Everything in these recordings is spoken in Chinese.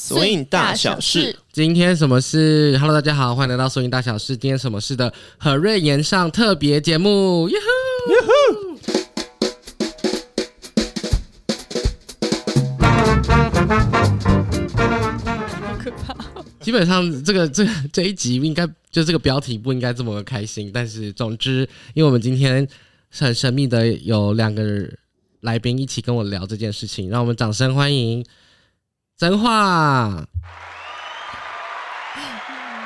索引大小事，今天什么事？Hello，大家好，欢迎来到索引大小事。今天什么事的何瑞言上特别节目，哟吼！好可怕！基本上这个这这一集应该就这个标题不应该这么开心，但是总之，因为我们今天很神秘的有两个来宾一起跟我聊这件事情，让我们掌声欢迎真话。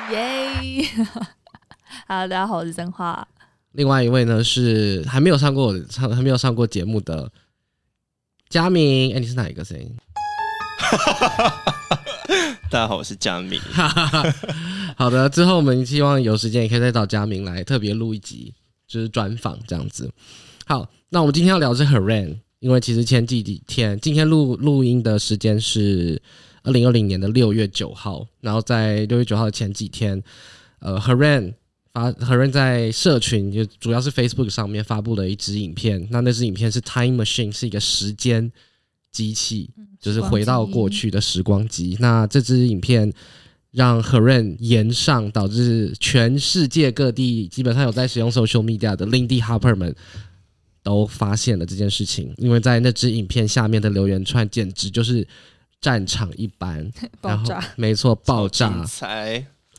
耶！Hello，大家好，我是真话。另外一位呢是还没有上过我上还没有上过节目的佳明，哎，你是哪一个声音？大家好，我是佳明。好的，之后我们希望有时间也可以再找佳明来特别录一集，就是专访这样子。好，那我们今天要聊是 Heren，因为其实前几天今天录录音的时间是二零二零年的六月九号，然后在六月九号的前几天，呃，Heren 发 Heren 在社群就主要是 Facebook 上面发布了一支影片，那那支影片是 Time Machine，是一个时间机器，就是回到过去的时光机。那这支影片让 Heren 延上，导致全世界各地基本上有在使用 social media 的 Lindy Hopper 们都发现了这件事情，因为在那支影片下面的留言串简直就是战场一般，然后爆炸！没错，爆炸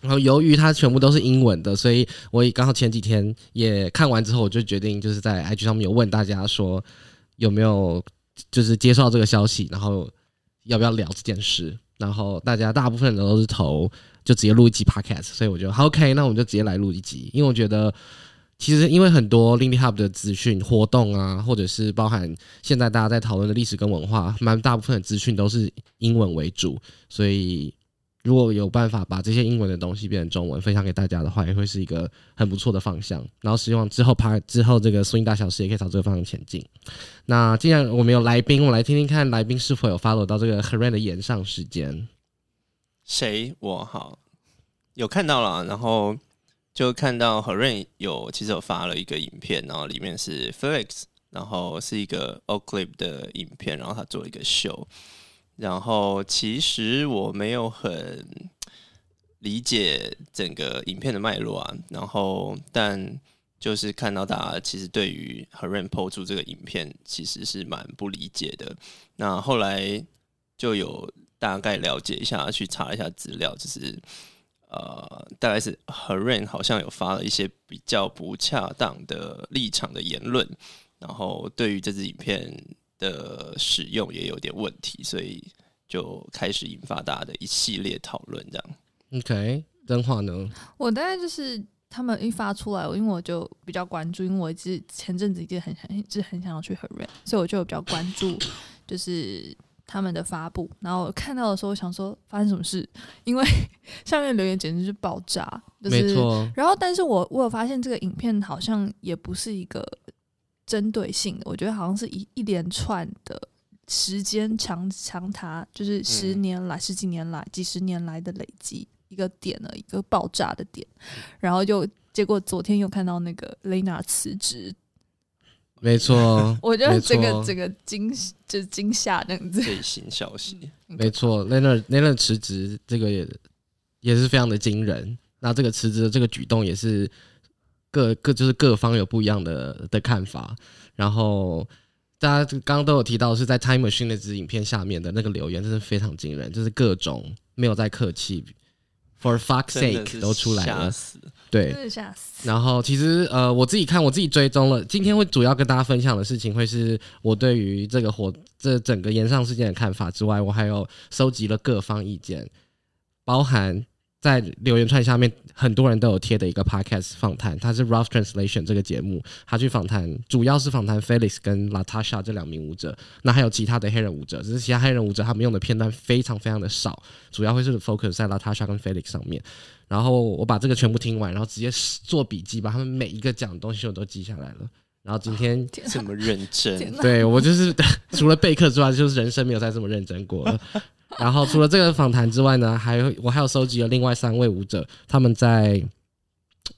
然后由于它全部都是英文的，所以我也刚好前几天也看完之后，我就决定就是在 IG 上面有问大家说有没有就是接受到这个消息，然后要不要聊这件事。然后大家大部分人都是投就直接录一集 Podcast，所以我就好 OK，那我们就直接来录一集，因为我觉得。其实，因为很多 Lindy Hub 的资讯活动啊，或者是包含现在大家在讨论的历史跟文化，蛮大部分的资讯都是英文为主，所以如果有办法把这些英文的东西变成中文分享给大家的话，也会是一个很不错的方向。然后希望之后拍之后这个 Swing 大小事也可以朝这个方向前进。那既然我们有来宾，我来听听看来宾是否有 follow 到这个 Heran 的延上时间。谁？我好有看到了，然后就看到何润有其实有发了一个影片，然后里面是 Felix，然后是一个 o Clip 的影片，然后他做一个秀，然后其实我没有很理解整个影片的脉络啊，然后但就是看到大家其实对于何润 PO 出这个影片其实是蛮不理解的，那后来就有大概了解一下，去查一下资料，就是呃，大概是何润好像有发了一些比较不恰当的立场的言论，然后对于这支影片的使用也有点问题，所以就开始引发大家的一系列讨论，这样。OK，真话呢？我大概就是他们一发出来，因为我就比较关注，因为我一直前阵子一直很想，一直很想要去 h e r 所以我就比较关注，就是他们的发布。然后我看到的时候，我想说发生什么事，因为 下面留言简直是爆炸，就是没错，然后，但是我我有发现这个影片好像也不是一个针对性的，我觉得好像是一一连串的时间长长达，就是十嗯年来、十几年来、几十年来的累积一个点了，一个爆炸的点，然后就结果昨天又看到那个 Lena 辞职，没错，我觉得这个这个惊就是惊吓这样子，最新消息，没错 l e n a l e n a 辞职这个也也是非常的惊人。那这个辞职的这个举动也是各各就是各方有不一样的的看法。然后大家刚刚都有提到是在 Time Machine 那支影片下面的那个留言，真是非常惊人，就是各种没有在客气，For fuck's sake，都出来了，吓死。对。然后其实呃，我自己看我自己追踪了，今天会主要跟大家分享的事情，会是我对于这个火这整个延上事件的看法之外，我还有收集了各方意见，包含在留言串下面很多人都有贴的一个 podcast 访谈，它是 Rough Translation 这个节目，他去访谈，主要是访谈 Felix 跟 Latasha 这两名舞者，那还有其他的黑人舞者，只是其他黑人舞者他们用的片段非常非常的少，主要会是 focus 在 Latasha 跟 Felix 上面。然后我把这个全部听完，然后直接做笔记，把他们每一个讲的东西我都记下来了。然后今天 天这么认真 对我就是 除了备课之外，就是人生没有再这么认真过了。然后除了这个访谈之外呢，还有我还有收集了另外三位舞者他们在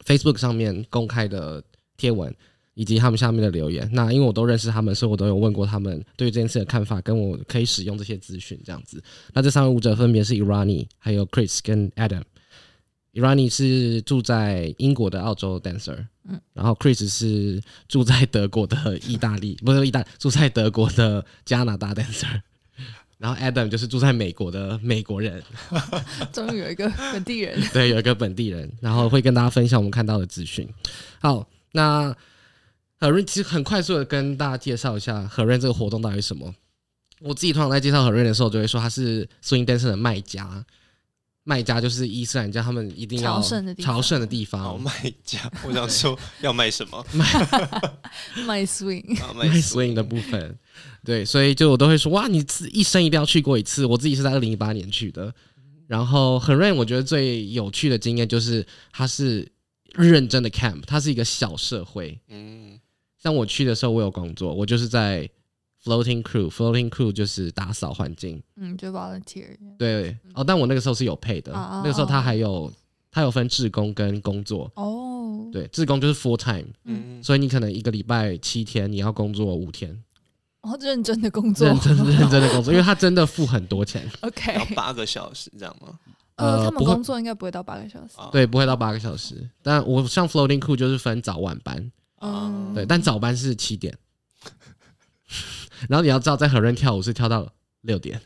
Facebook 上面公开的贴文。以及他们下面的留言。那因为我都认识他们，所以我都有问过他们对于这件事的看法，跟我可以使用这些资讯这样子。那这三位舞者分别是 Irani、还有 Chris 跟 Adam。Irani 是住在英国的澳洲 dancer，嗯，然后 Chris 是住在德国的意大利，不是意大，住在德国的加拿大 dancer。然后 Adam 就是住在美国的美国人，终于有一个本地人，对，有一个本地人，然后会跟大家分享我们看到的资讯。好，那何润其实很快速的跟大家介绍一下何润这个活动到底是什么。我自己通常在介绍何润的时候，就会说他是 Swing Dancer 的卖家。卖家就是伊斯兰教，他们一定要朝圣的地方朝圣的地方，卖家，我想说要卖什么？卖 swing，啊卖 swing 的部分。对，所以就我都会说，哇，你自一生一定要去过一次。我自己是在二零一八年去的，然后很 rain，，我觉得最有趣的经验就是它是认真的 camp，它是一个小社会。嗯，像我去的时候，我有工作，我就是在 floating crew，floating crew 就是打扫环境。嗯，就 volunteer，对，哦，但我那个时候是有配的，啊那个时候他还有他有分志工跟工作。哦，对，志工就是 full time，嗯，所以你可能一个礼拜七天，你要工作五天，哦，认真的工作。认真认真的工作，因为他真的付很多钱，，OK，要八个小时这样吗？呃，他们工作应该不会到八个小时，啊，对，不会到八个小时。但我像 floating crew 就是分早晚班，嗯，对，但早班是七点，然后你要知道，在和润跳舞是跳到六点，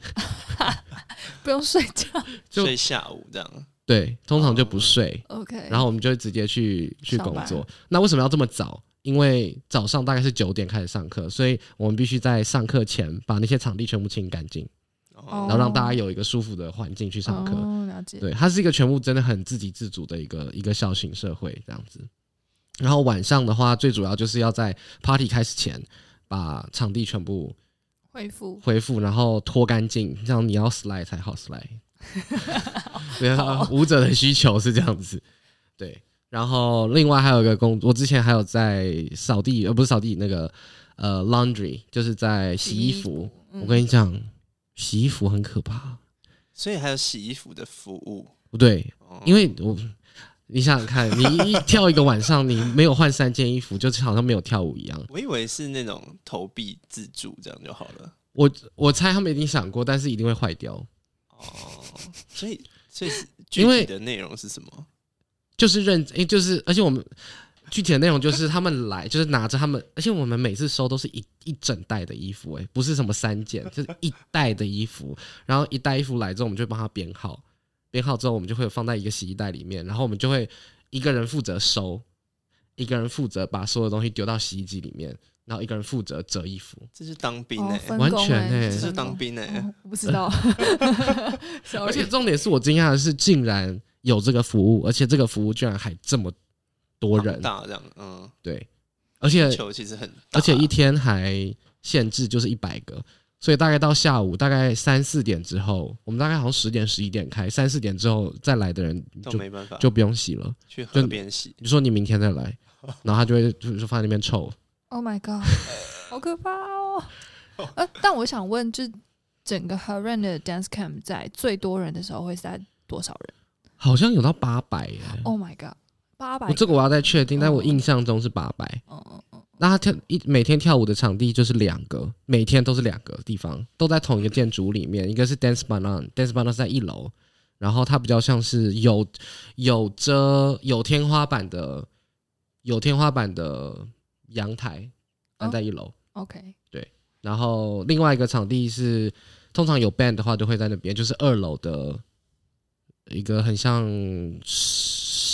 不用睡觉 就睡下午这样。对，通常就不睡，，OK，然后我们就会直接去去工作。那为什么要这么早？因为早上大概是九点开始上课，所以我们必须在上课前把那些场地全部清干净，哦，然后让大家有一个舒服的环境去上课。哦，了解，对，它是一个全部真的很自给自足的一个一个小型社会这样子。然后晚上的话，最主要就是要在 party 开始前把场地全部恢复，恢复，然后拖干净，这样你要 slide 才好 slide。对啊，舞者的需求是这样子。对，然后另外还有一个工，我之前还有在扫地，呃，不是扫地，那个呃 laundry，就是在洗衣服。嗯我跟你讲，洗衣服很可怕。所以还有洗衣服的服务，不对，哦因为我你想想看，你一跳一个晚上，你没有换三件衣服，就好像没有跳舞一样。我以为是那种投币自助这样就好了。我我猜他们一定想过，但是一定会坏掉。哦，所以所以具体的内容是什么？就是认，诶，就是而且我们具体的内容就是他们来，就是拿着他们，而且我们每次收都是一一整袋的衣服，哎，不是什么三件，就是一袋的衣服。然后一袋衣服来之后，我们就帮他编号，编号之后我们就会放在一个洗衣袋里面，然后我们就会一个人负责收，一个人负责把所有东西丢到洗衣机里面，然后一个人负责折衣服。这是当兵哎、完全欸这是当兵哎、哦我不知道 而且重点是我惊讶的是，竟然有这个服务，而且这个服务居然还这么多人，大这样，嗯，对，而且球其实很大，而且一天还限制就是一百个，所以大概到下午大概三四点之后，我们大概好像十点十一点开，三四点之后再来的人就没办法，就不用洗了。去河边洗。你说你明天再来，然后他就会就就放在那边臭。Oh my god，好可怕哦！呃，但我想问，就整个 h a r a n 的 dance camp 在最多人的时候会是在多少人好像有到八百耶，？Oh my god，八百我，这个我要再确定，但我印象中是八百。嗯嗯嗯，那他跳一每天跳舞的场地就是两个，每天都是两个地方，都在同一个建筑里面。一个是 Dance Banan，Dance Banan 是在一楼，然后它比较像是有有遮有天花板的有天花板的阳台，那哦在一楼。OK，对然后另外一个场地是通常有 band 的话，就会在那边，就是二楼的一个很像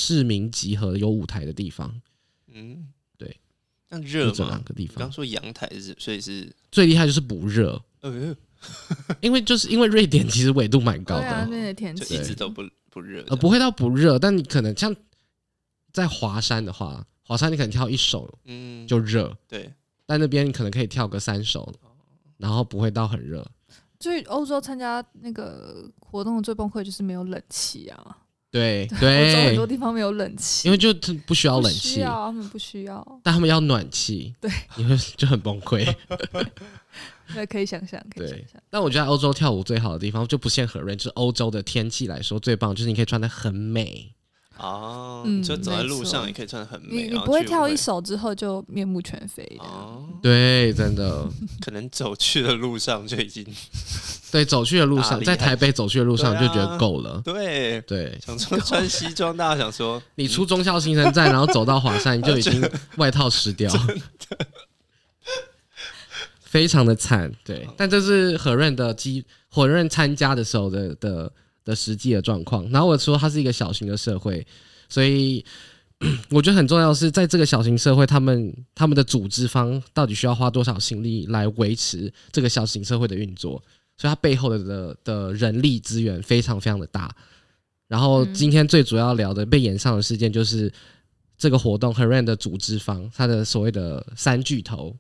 市民集合有舞台的地方，嗯，对，那热这两？个地方。你刚说阳台是，所以是最厉害就是不热。呃，因为就是因为瑞典其实纬度蛮高的，那个天就气一直都不不热，呃，不会到不热，但你可能像在华山的话，华山你可能跳一首嗯，就热，对，但那边你可能可以跳个三首，然后不会到很热。所以欧洲参加那个活动的最崩溃就是没有冷气啊，对 欧洲很多，地方没有冷气，因为就不需要冷气，需要，他们不需要，但他们要暖气，对，你会就很崩溃。那，可以想象，可以想象，但我觉得欧洲跳舞最好的地方就不限何人，就是欧洲的天气来说最棒，就是你可以穿的很美，哦，嗯就走在路上也可以穿的很美，你你然后聚会不会跳一首之后就面目全非的。哦，对，真的，可能走去的路上就已经 对，走去的路上，里在台北走去的路上对啊就觉得够了。对。对。想说穿西装，大家想说你出中校新生站，然后走到华山，你就 已经外套湿掉，非常的惨。对，但这是何润的机，何润参加的时候的的的实际的状况。然后我说它是一个小型的社会，所以 我觉得很重要是，在这个小型社会，他们他们的组织方到底需要花多少心力来维持这个小型社会的运作，所以它背后的的的人力资源非常非常的大。然后嗯今天最主要聊的被延上的事件就是这个活动 h e r a n 的组织方，他的所谓的三巨头，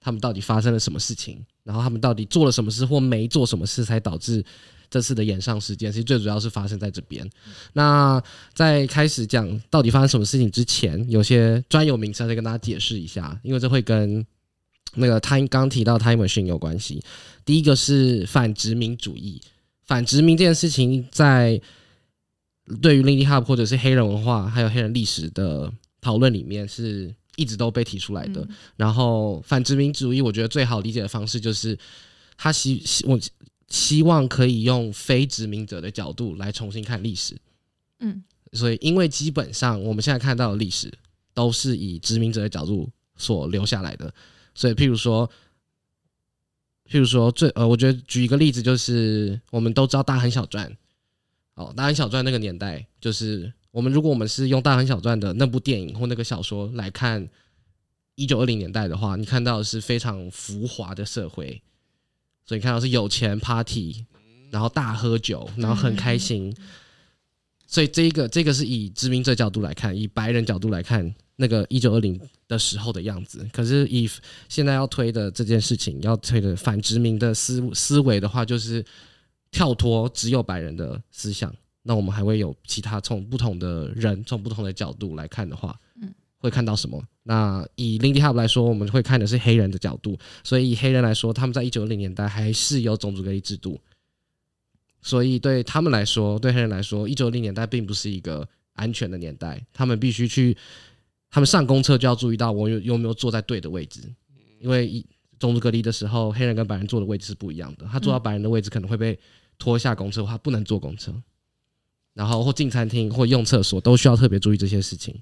他们到底发生了什么事情？然后他们到底做了什么事或没做什么事，才导致这次的演上事件？其实最主要是发生在这边。那在开始讲到底发生什么事情之前，有些专有名词再跟大家解释一下，因为这会跟那个 time 刚提到 time machine 有关系。第一个是反殖民主义，反殖民这件事情在对于 Lindy Hop 或者是黑人文化还有黑人历史的讨论里面是一直都被提出来的。嗯然后反殖民主义，我觉得最好理解的方式就是他希希我希望可以用非殖民者的角度来重新看历史。嗯。所以，因为基本上我们现在看到的历史都是以殖民者的角度所留下来的，所以譬如说，譬如说最呃，我觉得举一个例子，就是我们都知道大亨小传，哦，大亨小传那个年代，就是我们如果我们是用大亨小传的那部电影或那个小说来看一九二零年代的话，你看到的是非常浮华的社会，所以你看到是有钱 party，然后大喝酒，然后很开心。所以这一个这个是以殖民者角度来看，以白人角度来看那个一九二零的时候的样子。可是以现在要推的这件事情，要推的反殖民的思思维的话，就是跳脱只有白人的思想。那我们还会有其他从不同的人从不同的角度来看的话，嗯会看到什么？那以 Lindy Hop 来说，我们会看的是黑人的角度。所以以黑人来说，他们在一九零年代还是有种族隔离制度。所以对他们来说，对黑人来说，一九零年代并不是一个安全的年代，他们必须去，他们上公厕就要注意到我有有没有坐在对的位置，因为一种族隔离的时候，黑人跟白人坐的位置是不一样的，他坐到白人的位置可能会被拖下公厕的话，不能坐公厕，然后或进餐厅或用厕所都需要特别注意这些事情，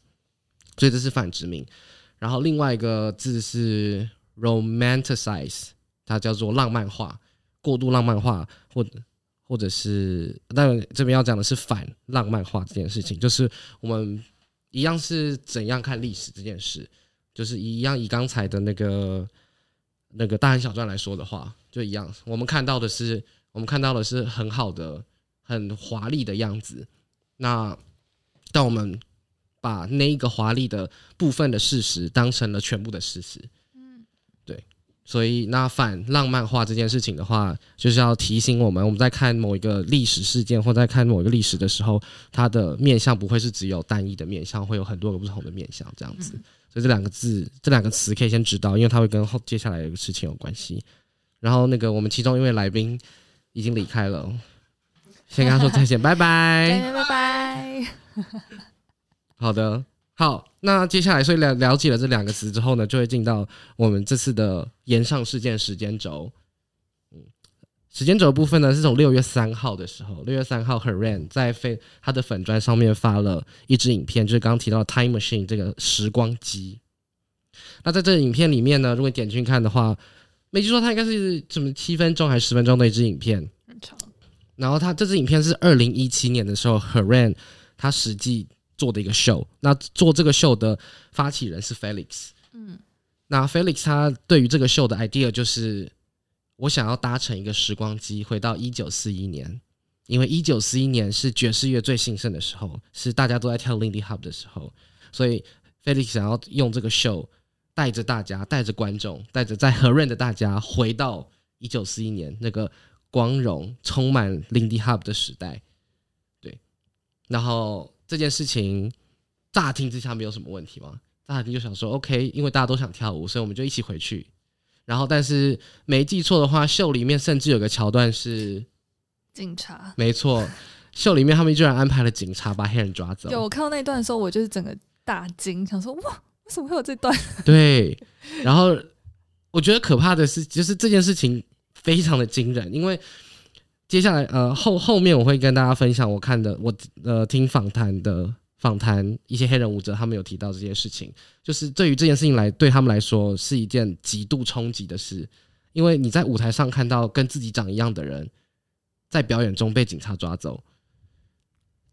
所以这是反殖民。然后另外一个字是 romanticize，它叫做浪漫化，过度浪漫化或或者是，当然这边要讲的是反浪漫化这件事情，就是我们一样是怎样看历史这件事，就是一样以刚才的那个那个大亨小传来说的话，就一样，我们看到的是我们看到的是很好的、很华丽的样子，那但我们把那一个华丽的部分的事实当成了全部的事实，嗯所以，那反浪漫化这件事情的话，就是要提醒我们，我们在看某一个历史事件或在看某一个历史的时候，它的面向不会是只有单一的面向，会有很多个不同的面向这样子。所以这两个字、这两个词可以先知道，因为它会跟后接下来的事情有关系。然后，那个我们其中一位来宾已经离开了，先跟他说再见，拜拜。拜拜拜。好的，好，那接下来所以了了解了这两个词之后呢，就会进到我们这次的延上事件时间轴。嗯，时间轴部分呢，是从六月三号的时候，六月三号 h e r a n 在飞他的粉砖上面发了一支影片，就是刚刚提到的 Time Machine 这个时光机。那在这个影片里面呢，如果点进去看的话，没记错，它应该是什么七分钟还是十分钟的一支影片。很长，然后他这支影片是二零一七年的时候 h e r a n 他实际做的一个秀。那做这个秀的发起人是 Felix。嗯那 Felix 他对于这个秀的 idea 就是，我想要搭乘一个时光机回到一九四一年，因为一九四一年是爵士乐最兴盛的时候，是大家都在跳 Lindy Hop 的时候，所以 Felix 想要用这个 show 带着大家，带着观众，带着在和润的大家回到一九四一年那个光荣、充满 Lindy Hop 的时代。对，然后这件事情乍听之下没有什么问题吗？乍听就想说，OK，因为大家都想跳舞，所以我们就一起回去。然后，但是没记错的话，秀里面甚至有个桥段是，警察，没错，秀里面他们居然安排了警察把黑人抓走。有我看到那一段的时候，我就是整个大惊，想说哇，为什么会有这段？对，然后我觉得可怕的是，就是这件事情非常的惊人，因为接下来呃后后面我会跟大家分享我看的我呃听访谈的访谈一些黑人舞者，他们有提到这件事情，就是对于这件事情来对他们来说是一件极度冲击的事，因为你在舞台上看到跟自己长一样的人在表演中被警察抓走，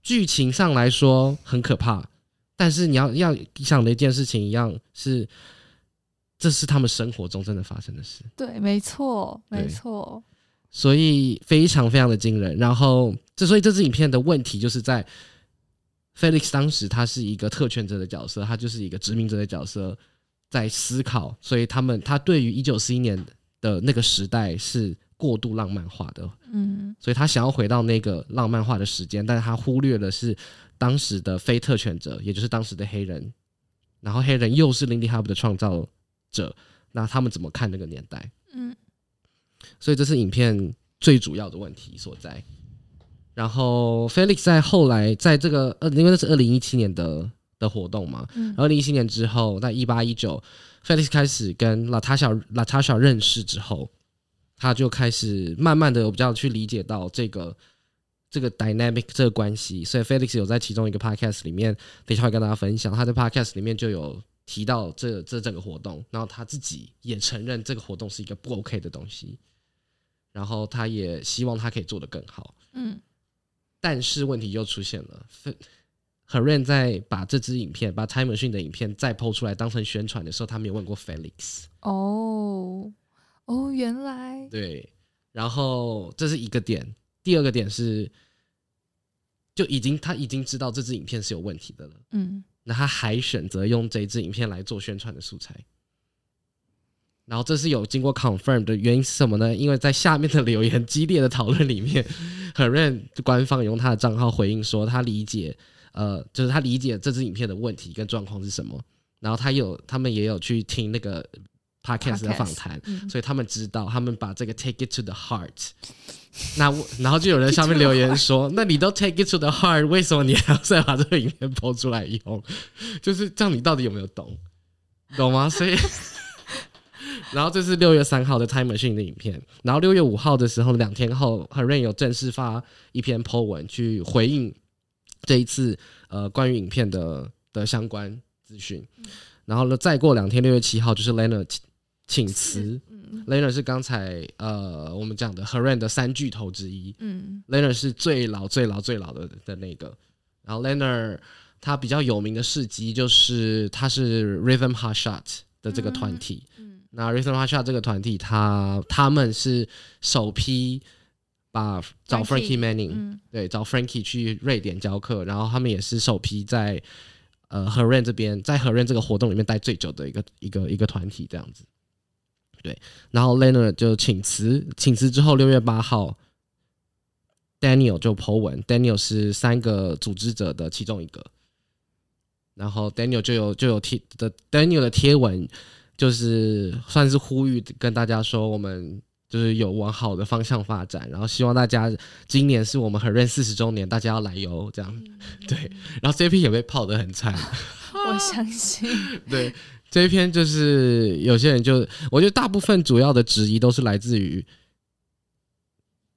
剧情上来说很可怕，但是你要要想的一件事情一样是，这是他们生活中真的发生的事，对，没错，没错，所以非常非常的惊人。然后，这所以这支影片的问题就是在 Felix 当时他是一个特权者的角色，他就是一个殖民者的角色，在思考，所以他们他对于一九四一年的那个时代是过度浪漫化的，嗯所以他想要回到那个浪漫化的时间，但是他忽略的是当时的非特权者，也就是当时的黑人，然后黑人又是 Lindy Hop 的创造者，那他们怎么看那个年代？嗯所以这是影片最主要的问题所在。然后 Felix 在后来在这个呃，因为那是二零一七年的的活动嘛，嗯二零一七年之后，在一八一九，Felix 开始跟 Latasha Latasha 认识之后，他就开始慢慢的有比较去理解到这个这个 dynamic 这个关系，所以 Felix 有在其中一个 podcast 里面，等一下会跟大家分享，他在 podcast 里面就有提到这这整个活动，然后他自己也承认这个活动是一个不 OK 的东西，然后他也希望他可以做得更好，嗯但是问题又出现了。Heren 在把这支影片，把 Time Machine 的影片再抛出来当成宣传的时候，他没有问过 Felix。哦哦，原来对，然后这是一个点，第二个点是，就已经他已经知道这支影片是有问题的了，嗯那他还选择用这支影片来做宣传的素材。然后这是有经过 confirm 的原因是什么呢？因为在下面的留言激烈的讨论里面，何润官方用他的账号回应说，他理解，呃，就是他理解这支影片的问题跟状况是什么。然后他有，他们也有去听那个 podcast 的访谈，嗯所以他们知道，他们把这个 take it to the heart。那我，然后就有人下面留言说：“ 那你都 take it to the heart，为什么你还要再把这个影片抛出来用？就是这样，你到底有没有懂？懂吗？”所以，然后这是六月三号的 Time Machine 的影片，然后六月五号的时候，两天后 h e r a n 有正式发一篇 po 文去回应这一次呃关于影片的的相关资讯。然后呢，再过两天，六月七号就是 Lena 请请辞。嗯 Lena 是刚才呃我们讲的 h e r a n 的三巨头之一。嗯 Lena 是最老、最老、最老的的那个。然后 Lena 他比较有名的事迹就是他是 Rhythm Hot Shot 的这个团体。嗯那 Rhythm Hot Shot 这个团体，他他们是首批把找 Frankie，Frankie Manning，、嗯对，找 Frankie 去瑞典教课，然后他们也是首批在呃和润这边，在和润这个活动里面待最久的一个一个一个团体这样子。对，然后 Leonard 就请辞，请辞之后，六月八号，Daniel 就 Po 文，Daniel 是三个组织者的其中一个，然后 Daniel 就有就有贴的 Daniel 的贴文，就是算是呼吁跟大家说，我们就是有往好的方向发展，然后希望大家今年是我们和润四十周年，大家要来游，这样。对。然后这篇也被泡得很惨，我相信，对这一篇就是有些人就，我觉得大部分主要的质疑都是来自于，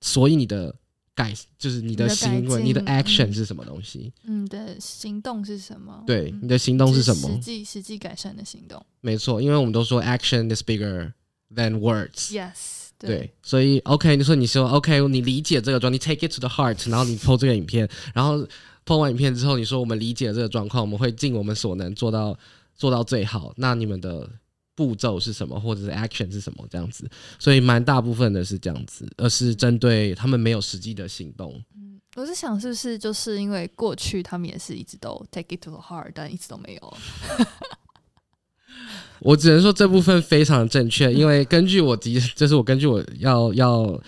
所以你的改就是你的行为，进你的 action 嗯是什么东西？嗯的行动是什么？对，嗯你的行动是什么实？际实际改善的行动。没错，因为我们都说 action is bigger than words。Yes，对，所以 OK，你说你说 OK，你理解这个状，你 take it to the heart，然后你 PO 这个影片，然后 PO 完影片之后，你说我们理解这个状况，我们会尽我们所能做到做到最好。那你们的步骤是什么，或者是 action 是什么？这样子，所以蛮大部分的是这样子，而是针对他们没有实际的行动。嗯我是想是不是就是因为过去他们也是一直都 take it to the heart，但一直都没有。我只能说这部分非常正确，因为根据我的，就是我根据我要要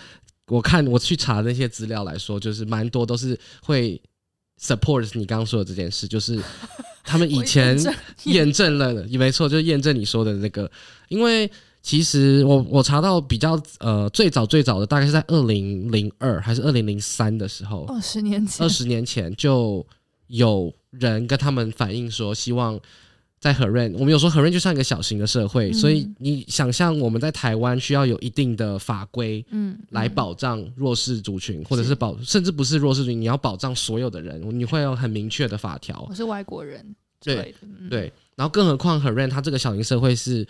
我看我去查那些资料来说，就是蛮多都是会 support 你刚刚说的这件事，就是 他们以前验证了，也没错，就是验证你说的那个，因为其实我我查到比较呃最早最早的大概是在二零零二还是二零零三的时候，二十年前。二，十年前就有人跟他们反映说，希望在 h e r e n，我们有说和润就像一个小型的社会，嗯所以你想象我们在台湾需要有一定的法规嗯，来嗯保障弱势族群，或者是是。保甚至不是弱势族群，你要保障所有的人，你会有很明确的法条。我。是外国人之对的，嗯，对，然后更何况 h e r e n 它这个小型社会是，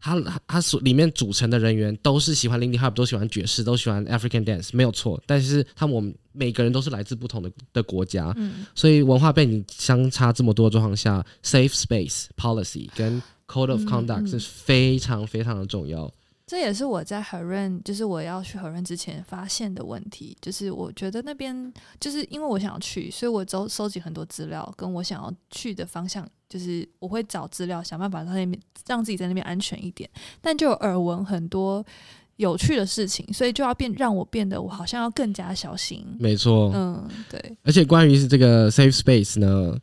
它它它所里面组成的人员都是喜欢 Lindy Hop，都喜欢爵士，都喜欢 African dance，没有错。但是他们我们每个人都是来自不同的的国家，嗯，所以文化背景相差这么多的状况下，safe space policy 跟 code of 嗯 conduct 嗯是非常非常的重要。这也是我在和润，就是我要去和润之前发现的问题，就是我觉得那边就是因为我想要去，所以我收收集很多资料，跟我想要去的方向，就是我会找资料，想办法在那边让自己在那边安全一点，但就有耳闻很多有趣的事情，所以就要变让我变得我好像要更加小心。没错，嗯，对，而且关于是这个 safe space 呢，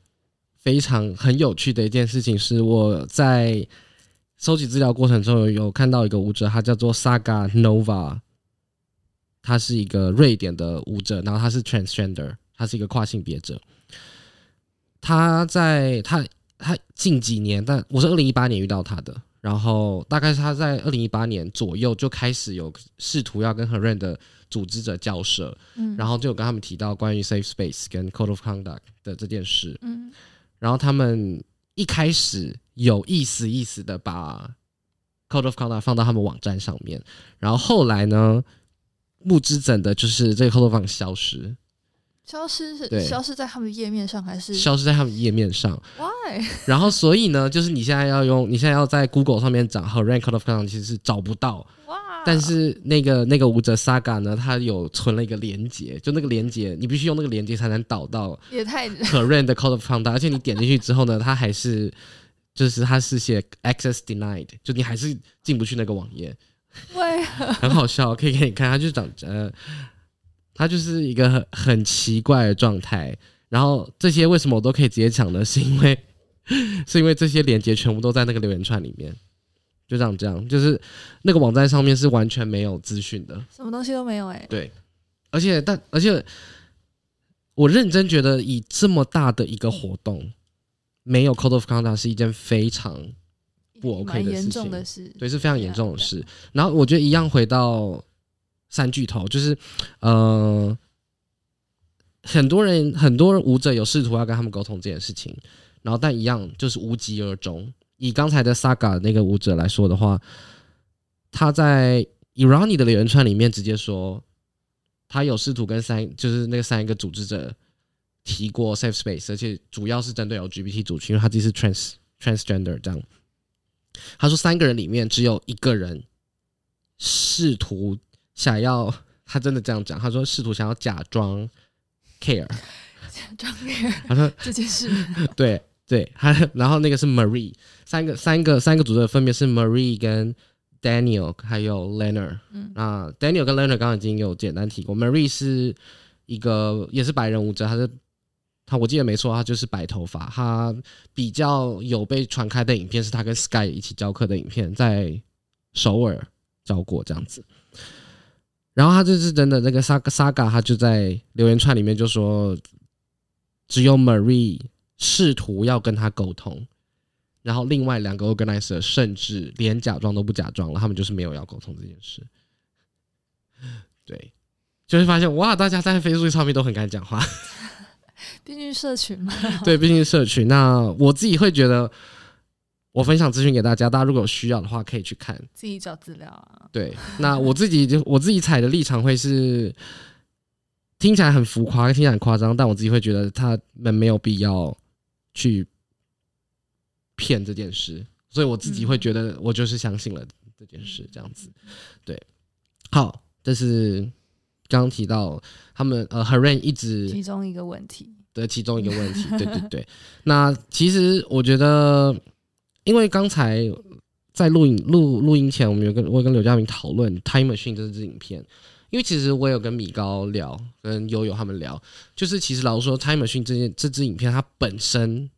非常很有趣的一件事情是，我在收集资料过程中有有看到一个舞者，他叫做 Saga Nova，他是一个瑞典的舞者，然后他是 transgender，他是一个跨性别者。他在他他近几年，但我是二零一八年遇到他的，然后大概是他在二零一八年左右就开始有试图要跟 h e r e n 的组织者交涉，嗯，然后就有跟他们提到关于 safe space 跟 code of conduct 的这件事，嗯。然后他们一开始有意思意思的把 code of conduct 放到他们网站上面，然后后来呢，目之怎的就是这个 code of conduct 消失，消失是对。消失在他们的页面上还是？消失在他们页面上，why？然后所以呢，就是你现在要用，你现在要在 Google 上面找 h e r a n code of conduct 其实是找不到，哇！但是那个那个舞者 Saga 呢，它有存了一个连接，就那个连接，你必须用那个连接才能导到也太可认的 code of conduct，而且你点进去之后呢，它还是就是它是写 access denied，就你还是进不去那个网页，为何很好笑，可以给你看，它就长呃，它就是一个很很奇怪的状态。然后这些为什么我都可以直接讲呢？是因为 是因为这些连接全部都在那个留言串里面，就这样这样，就是那个网站上面是完全没有资讯的。什么东西都没有哎、对，而且但而且，我认真觉得以这么大的一个活动，没有 code of conduct 是一件非常不 OK 的事情重的事。对是非常严重的事。然后我觉得一样回到三巨头，就是呃，很多人很多舞者有试图要跟他们沟通这件事情，然后但一样就是无疾而终。以刚才的 Saga 那个舞者来说的话，他在 Irani 的留言串里面直接说，他有试图跟三就是那个三个组织者提过 safe space，而且主要是针对 LGBT 族群，因为他自己是 trans transgender 这样。他说三个人里面只有一个人试图想要，他真的这样讲，他说试图想要假装 care，假装 care，他说这件事，对对，他然后那个是 Marie，三个三个三个组的分别是 Marie 跟 Daniel 还有 Leonard。嗯那 Daniel 跟 Leonard 刚刚已经有简单提过，Marie 是一个也是白人舞者，他是他我记得没错，他就是白头发，他比较有被传开的影片是他跟 Sky 一起教课的影片，在首尔教过这样子。然后他这是真的，那个 Saga Saga 他就在留言串里面就说，只有 Marie 试图要跟他沟通，然后另外两个 organizer 甚至连假装都不假装了，他们就是没有要沟通这件事。对，就会发现哇，大家在 Facebook 上面都很敢讲话。毕竟社群嘛。对，毕竟社群。那我自己会觉得，我分享资讯给大家，大家如果有需要的话，可以去看。自己找资料啊。对，那我自己就我自己采的立场会是，听起来很浮夸，听起来很夸张，但我自己会觉得他们没有必要去骗这件事，所以我自己会觉得我就是相信了这件事，这样子。对，好，这是刚刚提到他们呃 h e r e n 一直其中一个问题，的其中一个问题。对对对，那其实我觉得，因为刚才在录影录录音前，我们有跟我有跟刘嘉明讨论《Time Machine》这支影片，因为其实我有跟米高聊，跟悠悠他们聊，就是其实老实说，《Time Machine》这件这支影片它本身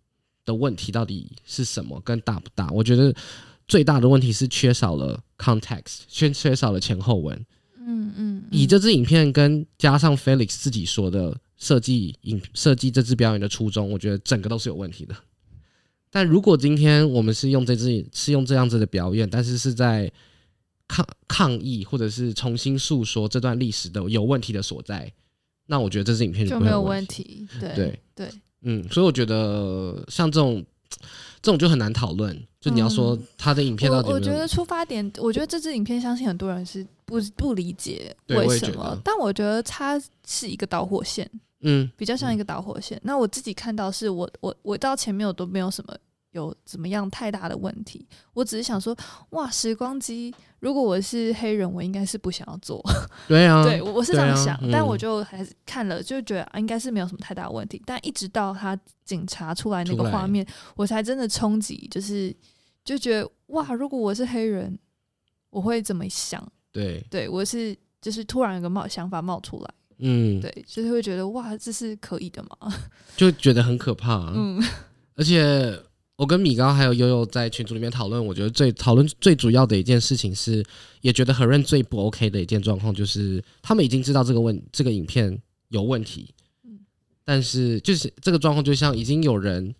的问题到底是什么，跟大不大？我觉得最大的问题是缺少了 context，缺缺少了前后文。嗯嗯，以这支影片跟加上 Felix 自己说的设计影设计这支表演的初衷，我觉得整个都是有问题的。但如果今天我们是用这支是用这样子的表演，但是是在抗抗议或者是重新诉说这段历史的有问题的所在，那我觉得这支影片就没有问问题。对对对，嗯，所以我觉得像这种这种就很难讨论。就你要说嗯他的影片到底我觉得出发点，我觉得这支影片相信很多人是不不理解为什么但我觉得它是一个导火线，嗯比较像一个导火线。那我自己看到是我我我到前面我都没有什么有怎么样太大的问题，我只是想说，哇，时光机，如果我是黑人，我应该是不想要做。对啊，对，我我是这样想，嗯但我就还是看了，就觉得啊应该是没有什么太大的问题。但一直到他警察出来那个画面，我才真的冲击，就是就觉得哇，如果我是黑人，我会怎么想？对，对我是就是突然有个冒想法冒出来，嗯，对，就是会觉得哇，这是可以的吗？就觉得很可怕。嗯。而且我跟米高还有悠悠在群组里面讨论，我觉得最讨论最主要的一件事情是，也觉得何润最不 OK 的一件状况就是，他们已经知道这个问这个影片有问题，嗯。但是就是这个状况就像已经有人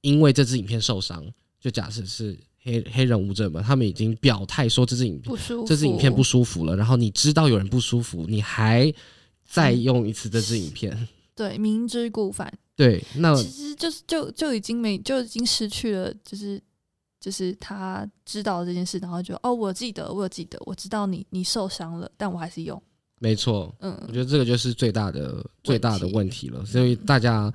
因为这支影片受伤，就假设是黑黑人舞者们，他们已经表态说这支影片不舒服，这支影片不舒服了，然后你知道有人不舒服，你还再用一次这支影片，对，明知故犯，对，那其实就是就就已经没就已经失去了，就是就是他知道这件事，然后就哦，我记得，我有记得，我知道你你受伤了，但我还是用，没错，嗯。我觉得这个就是最大的最大的问题。了，所以大家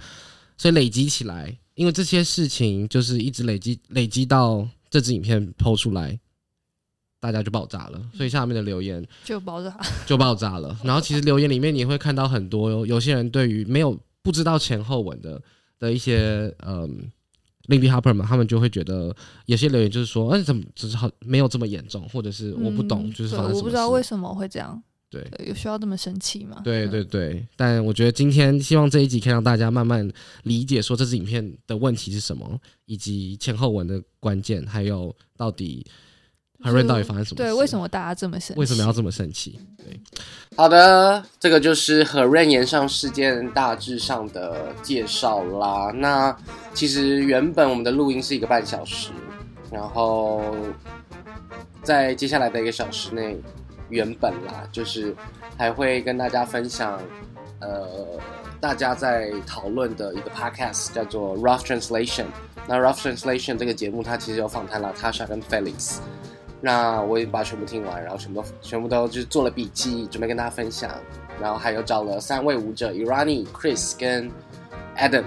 所以累积起来，因为这些事情就是一直累积累积到这支影片抛出来，大家就爆炸了，所以下面的留言就爆炸，就爆炸了。然后其实留言里面你会看到很多有有些人对于没有不知道前后文的的一些嗯。Lindy Harper 嘛，他们就会觉得有些留言就是说，哎、怎么只是好没有这么严重，或者是我不懂，嗯就是我不知道为什么会这样，对对，有需要这么生气吗？嗯对对对，但我觉得今天希望这一集可以让大家慢慢理解说这支影片的问题是什么，以及前后文的关键，还有到底就是韩润到底发生什么事？对，为什么大家这么生气？为什么要这么生气？对，好的，这个就是何润延上事件大致上的介绍啦。那其实原本我们的录音是一个半小时，然后在接下来的一个小时内，原本啦，就是还会跟大家分享，呃，大家在讨论的一个 podcast 叫做 Rough Translation。那 Rough Translation 这个节目，它其实有访谈了 Tasha 跟 Felix。那我也把全部听完，然后全部全部都就是做了笔记，准备跟大家分享。然后还有找了三位舞者，Irani、Chris 跟 Adam，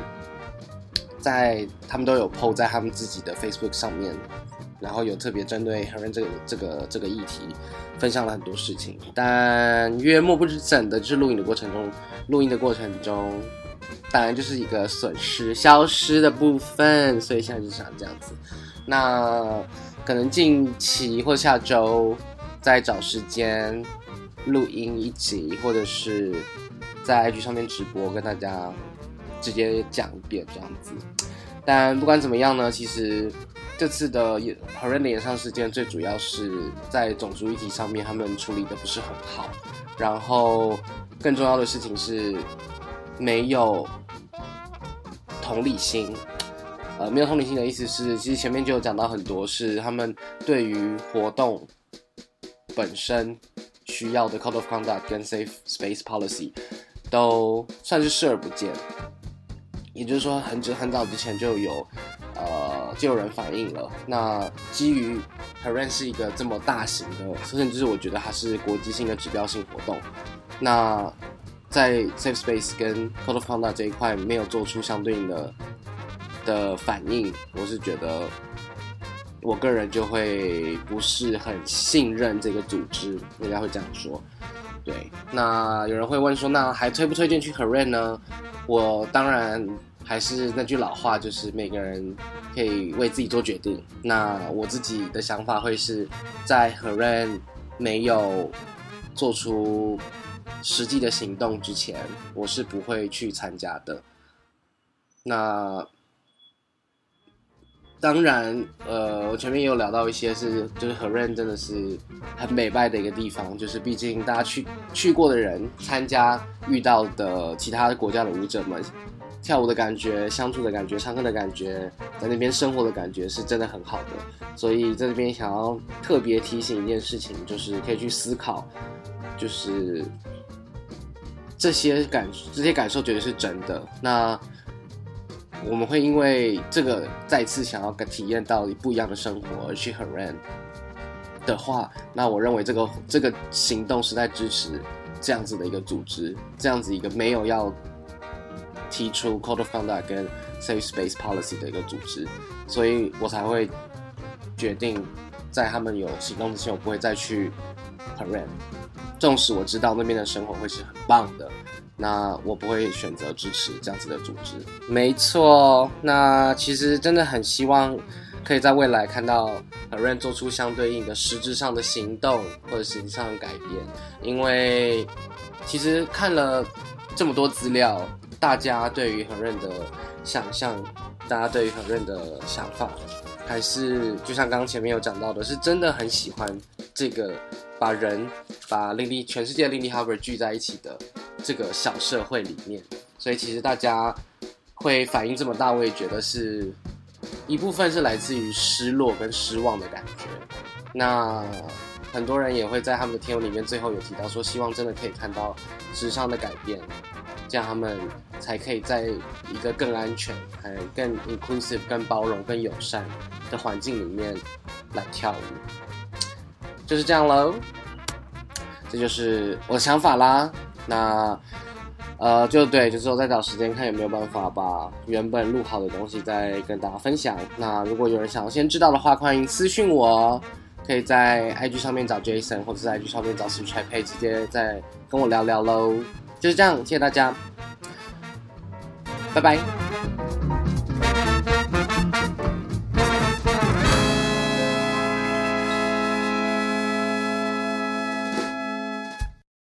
在他们都有 PO 在他们自己的 Facebook 上面，然后有特别针对 h e r 这个这个这个议题分享了很多事情。但约莫不知怎的，就是录影的过程中，录音的过程中，当然就是一个损失消失的部分，所以现在就想这样子。那可能近期或下周再找时间录音一集，或者是在 IG 上面直播，跟大家直接讲一遍这样子。但不管怎么样呢，其实这次的 h o r r e n 的演唱事件，最主要是在种族议题上面，他们处理的不是很好。然后更重要的事情是，没有同理心。呃，没有同理心的意思是，其实前面就有讲到很多是他们对于活动本身需要的 Code of Conduct 跟 Safe Space Policy 都算是视而不见。也就是说，很久很早之前就有呃就有人反映了。那基于 h e r e n 是一个这么大型的，甚至就是我觉得它是国际性的指标性活动，那在 Safe Space 跟 Code of Conduct 这一块没有做出相对应的的反应，我是觉得我个人就会不是很信任这个组织，应该会这样说。对，那有人会问说，那还推不推荐去 h e r e n 呢？我当然还是那句老话，就是每个人可以为自己做决定。那我自己的想法会是在 h e r e n 没有做出实际的行动之前，我是不会去参加的。那当然，呃，我前面也有聊到一些是，就是和润真的是很美败的一个地方，就是毕竟大家去去过的人，参加遇到的其他国家的舞者们，跳舞的感觉、相处的感觉、唱歌的感觉，在那边生活的感觉是真的很好的。所以在这边想要特别提醒一件事情，就是可以去思考，就是这些感这些感受绝对是真的。那。我们会因为这个再次想要体验到不一样的生活而去 Haran 的话，那我认为这个这个行动是在支持这样子的一个组织，这样子一个没有要提出 Code of Conduct 跟 Safe Space Policy 的一个组织，所以我才会决定在他们有行动之前，我不会再去 Haran，纵使我知道那边的生活会是很棒的。那我不会选择支持这样子的组织。没错，那其实真的很希望可以在未来看到 parent 做出相对应的实质上的行动或者实质上的改变。因为其实看了这么多资料，大家对于 Ren 的想象，大家对于 Ren 的想法，还是就像刚刚前面有讲到的，是真的很喜欢这个把人把令力全世界令力 Harvard 聚在一起的。这个小社会里面，所以其实大家会反应这么大，我也觉得是一部分是来自于失落跟失望的感觉。那很多人也会在他们的天文里面最后有提到说，希望真的可以看到时尚的改变，这样他们才可以在一个更安全、还更 inclusive、更包容、更友善的环境里面来跳舞。就是这样喽，这就是我的想法啦。那，呃，就对，就是我再找时间看有没有办法把原本录好的东西再跟大家分享。那如果有人想要先知道的话，欢迎私信我，可以在 IG 上面找 Jason，或者在 IG 上面找 s w i t 直接再跟我聊聊喽。就是这样谢谢大家。拜拜。